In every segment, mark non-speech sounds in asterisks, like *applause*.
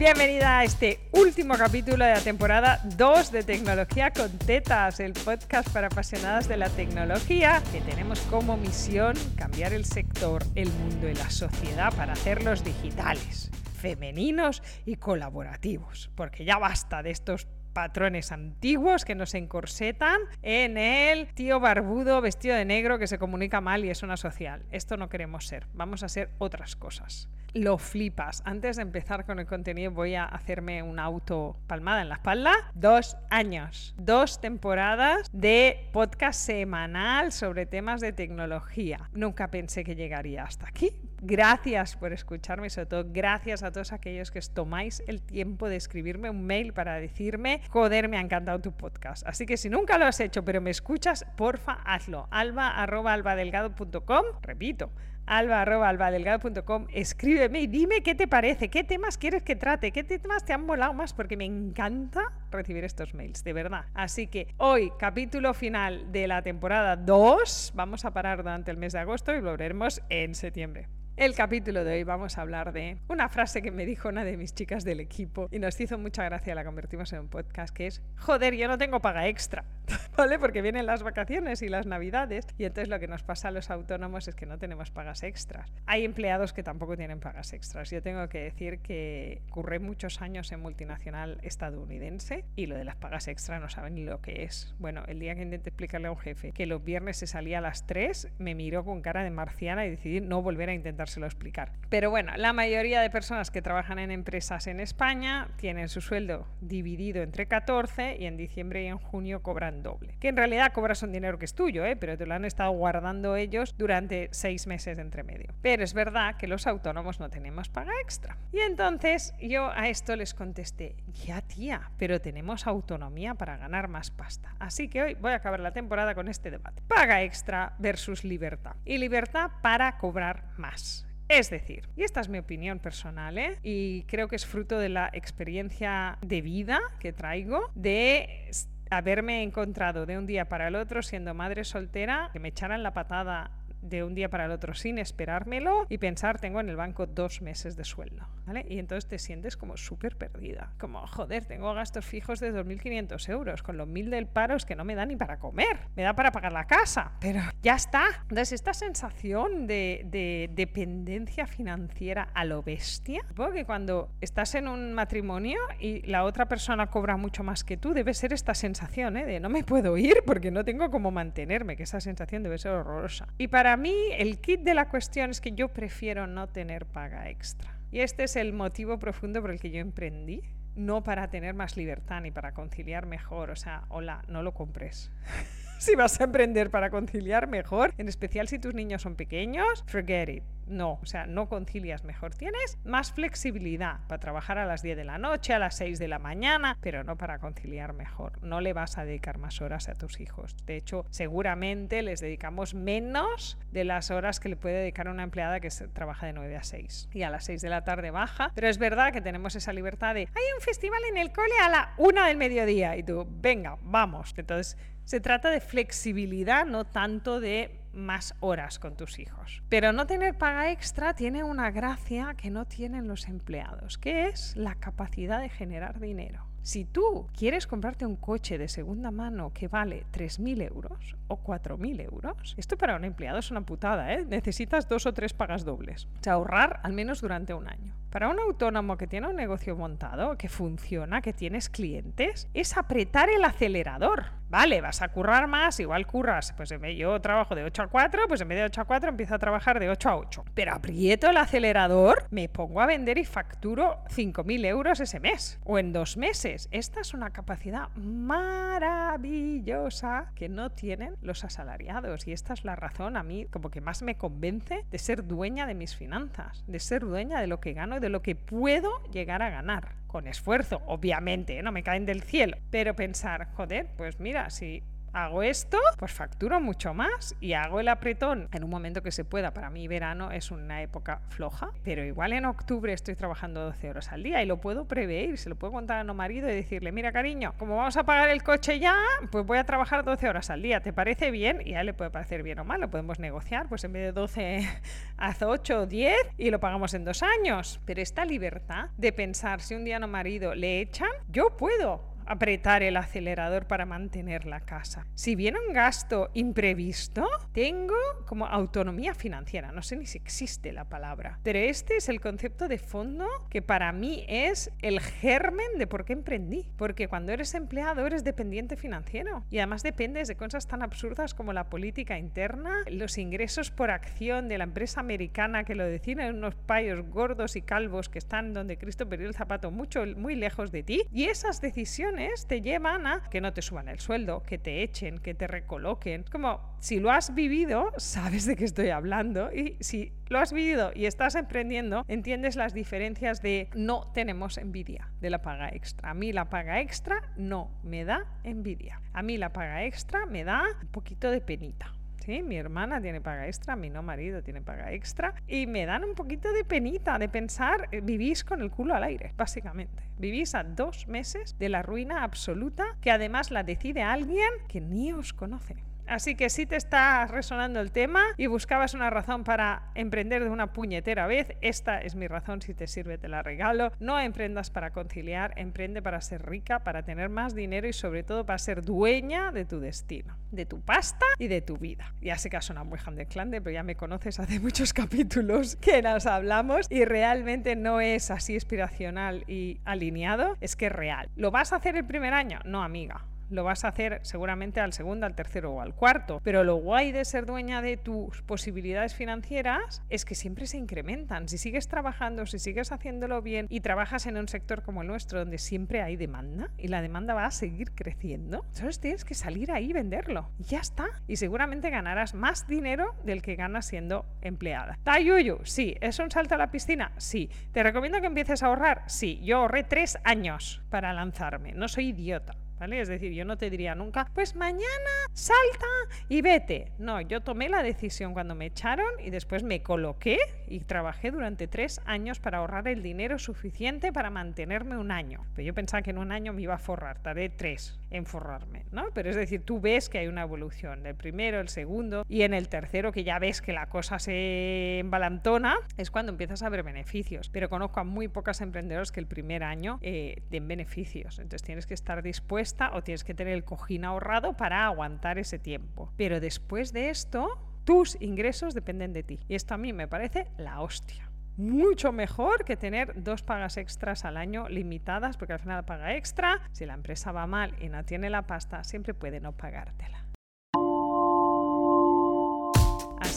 Bienvenida a este último capítulo de la temporada 2 de Tecnología con Tetas, el podcast para apasionadas de la tecnología, que tenemos como misión cambiar el sector, el mundo y la sociedad para hacerlos digitales, femeninos y colaborativos, porque ya basta de estos patrones antiguos que nos encorsetan en el tío barbudo vestido de negro que se comunica mal y es una social. Esto no queremos ser, vamos a ser otras cosas. Lo flipas. Antes de empezar con el contenido voy a hacerme una auto palmada en la espalda. Dos años, dos temporadas de podcast semanal sobre temas de tecnología. Nunca pensé que llegaría hasta aquí, Gracias por escucharme y sobre todo gracias a todos aquellos que tomáis el tiempo de escribirme un mail para decirme, joder, me ha encantado tu podcast. Así que si nunca lo has hecho pero me escuchas, porfa, hazlo. alba arroba albadelgado.com, repito, alba arroba albadelgado.com, escríbeme y dime qué te parece, qué temas quieres que trate, qué temas te han volado más, porque me encanta recibir estos mails, de verdad. Así que hoy, capítulo final de la temporada 2, vamos a parar durante el mes de agosto y volveremos en septiembre. El capítulo de hoy vamos a hablar de una frase que me dijo una de mis chicas del equipo y nos hizo mucha gracia, la convertimos en un podcast, que es, joder, yo no tengo paga extra, *laughs* ¿vale? Porque vienen las vacaciones y las navidades y entonces lo que nos pasa a los autónomos es que no tenemos pagas extras. Hay empleados que tampoco tienen pagas extras. Yo tengo que decir que curré muchos años en multinacional estadounidense y lo de las pagas extras no saben ni lo que es. Bueno, el día que intenté explicarle a un jefe que los viernes se salía a las 3, me miró con cara de marciana y decidí no volver a intentar lo explicar. Pero bueno, la mayoría de personas que trabajan en empresas en España tienen su sueldo dividido entre 14 y en diciembre y en junio cobran doble. Que en realidad cobras un dinero que es tuyo, ¿eh? pero te lo han estado guardando ellos durante seis meses entre medio. Pero es verdad que los autónomos no tenemos paga extra. Y entonces yo a esto les contesté, ya tía, pero tenemos autonomía para ganar más pasta. Así que hoy voy a acabar la temporada con este debate. Paga extra versus libertad. Y libertad para cobrar más. Es decir, y esta es mi opinión personal, ¿eh? y creo que es fruto de la experiencia de vida que traigo, de haberme encontrado de un día para el otro siendo madre soltera, que me echaran la patada de un día para el otro sin esperármelo y pensar tengo en el banco dos meses de sueldo, ¿vale? Y entonces te sientes como súper perdida, como joder, tengo gastos fijos de 2.500 euros, con los 1.000 del paro es que no me da ni para comer, me da para pagar la casa, pero ya está. Entonces esta sensación de, de dependencia financiera a lo bestia, supongo que cuando estás en un matrimonio y la otra persona cobra mucho más que tú, debe ser esta sensación ¿eh? de no me puedo ir porque no tengo cómo mantenerme, que esa sensación debe ser horrorosa. Y para para mí el kit de la cuestión es que yo prefiero no tener paga extra. Y este es el motivo profundo por el que yo emprendí. No para tener más libertad ni para conciliar mejor. O sea, hola, no lo compres. *laughs* *laughs* si vas a emprender para conciliar mejor, en especial si tus niños son pequeños, forget it no, o sea, no concilias mejor. Tienes más flexibilidad para trabajar a las 10 de la noche, a las 6 de la mañana, pero no para conciliar mejor. No le vas a dedicar más horas a tus hijos. De hecho, seguramente les dedicamos menos de las horas que le puede dedicar una empleada que trabaja de 9 a 6 y a las 6 de la tarde baja. Pero es verdad que tenemos esa libertad de, hay un festival en el cole a la 1 del mediodía y tú, venga, vamos. Entonces, se trata de flexibilidad, no tanto de más horas con tus hijos. Pero no tener paga extra tiene una gracia que no tienen los empleados, que es la capacidad de generar dinero. Si tú quieres comprarte un coche de segunda mano que vale 3.000 euros o 4.000 euros, esto para un empleado es una putada, ¿eh? Necesitas dos o tres pagas dobles. O sea, ahorrar al menos durante un año. Para un autónomo que tiene un negocio montado, que funciona, que tienes clientes, es apretar el acelerador. Vale, vas a currar más, igual curras, pues yo trabajo de 8 a 4, pues en vez de 8 a 4 empiezo a trabajar de 8 a 8. Pero aprieto el acelerador, me pongo a vender y facturo 5.000 euros ese mes o en dos meses. Esta es una capacidad maravillosa que no tienen los asalariados y esta es la razón a mí como que más me convence de ser dueña de mis finanzas, de ser dueña de lo que gano y de lo que puedo llegar a ganar con esfuerzo, obviamente, ¿eh? no me caen del cielo, pero pensar, joder, pues mira, si hago esto, pues facturo mucho más y hago el apretón en un momento que se pueda. Para mí verano es una época floja, pero igual en octubre estoy trabajando 12 horas al día y lo puedo prever, se lo puedo contar a mi marido y decirle, mira cariño, como vamos a pagar el coche ya, pues voy a trabajar 12 horas al día, ¿te parece bien? Y a él le puede parecer bien o mal, lo podemos negociar, pues en vez de 12 hace 8 o 10 y lo pagamos en dos años. Pero esta libertad de pensar si un día no marido le echan, yo puedo apretar el acelerador para mantener la casa. Si viene un gasto imprevisto, tengo como autonomía financiera. No sé ni si existe la palabra. Pero este es el concepto de fondo que para mí es el germen de por qué emprendí. Porque cuando eres empleado eres dependiente financiero. Y además dependes de cosas tan absurdas como la política interna, los ingresos por acción de la empresa americana que lo deciden unos payos gordos y calvos que están donde Cristo perdió el zapato mucho, muy lejos de ti. Y esas decisiones te llevan a que no te suban el sueldo, que te echen, que te recoloquen. Como si lo has vivido, sabes de qué estoy hablando y si lo has vivido y estás emprendiendo, entiendes las diferencias de no tenemos envidia de la paga extra. A mí la paga extra no me da envidia. A mí la paga extra me da un poquito de penita. Sí, mi hermana tiene paga extra, mi no marido tiene paga extra y me dan un poquito de penita de pensar, eh, vivís con el culo al aire, básicamente. Vivís a dos meses de la ruina absoluta que además la decide alguien que ni os conoce. Así que si te está resonando el tema y buscabas una razón para emprender de una puñetera vez, esta es mi razón, si te sirve te la regalo. No emprendas para conciliar, emprende para ser rica, para tener más dinero y sobre todo para ser dueña de tu destino, de tu pasta y de tu vida. Ya sé que ha sonado muy Clande, pero ya me conoces hace *laughs* muchos capítulos que nos hablamos y realmente no es así inspiracional y alineado, es que es real. ¿Lo vas a hacer el primer año? No, amiga lo vas a hacer seguramente al segundo, al tercero o al cuarto. Pero lo guay de ser dueña de tus posibilidades financieras es que siempre se incrementan. Si sigues trabajando, si sigues haciéndolo bien y trabajas en un sector como el nuestro donde siempre hay demanda y la demanda va a seguir creciendo, solo tienes que salir ahí y venderlo. Y ya está. Y seguramente ganarás más dinero del que ganas siendo empleada. Tayuyu, sí. ¿Es un salto a la piscina? Sí. ¿Te recomiendo que empieces a ahorrar? Sí. Yo ahorré tres años para lanzarme. No soy idiota. Es decir, yo no te diría nunca, pues mañana salta y vete. No, yo tomé la decisión cuando me echaron y después me coloqué y trabajé durante tres años para ahorrar el dinero suficiente para mantenerme un año. Pero yo pensaba que en un año me iba a forrar, tardé tres en forrarme, ¿no? Pero es decir, tú ves que hay una evolución del primero, el segundo y en el tercero que ya ves que la cosa se embalantona, es cuando empiezas a ver beneficios. Pero conozco a muy pocas emprendedoras que el primer año eh, den beneficios. Entonces tienes que estar dispuesto o tienes que tener el cojín ahorrado para aguantar ese tiempo. Pero después de esto, tus ingresos dependen de ti. Y esto a mí me parece la hostia. Mucho mejor que tener dos pagas extras al año limitadas, porque al final la paga extra, si la empresa va mal y no tiene la pasta, siempre puede no pagártela.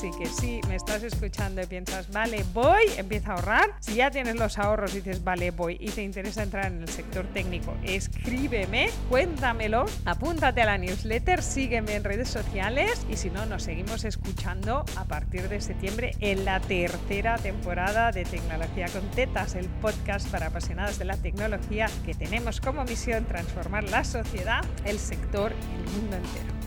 Así que si me estás escuchando y piensas, vale, voy, empieza a ahorrar. Si ya tienes los ahorros y dices, vale, voy y te interesa entrar en el sector técnico, escríbeme, cuéntamelo, apúntate a la newsletter, sígueme en redes sociales y si no, nos seguimos escuchando a partir de septiembre en la tercera temporada de Tecnología con Tetas, el podcast para apasionados de la tecnología que tenemos como misión transformar la sociedad, el sector el mundo entero.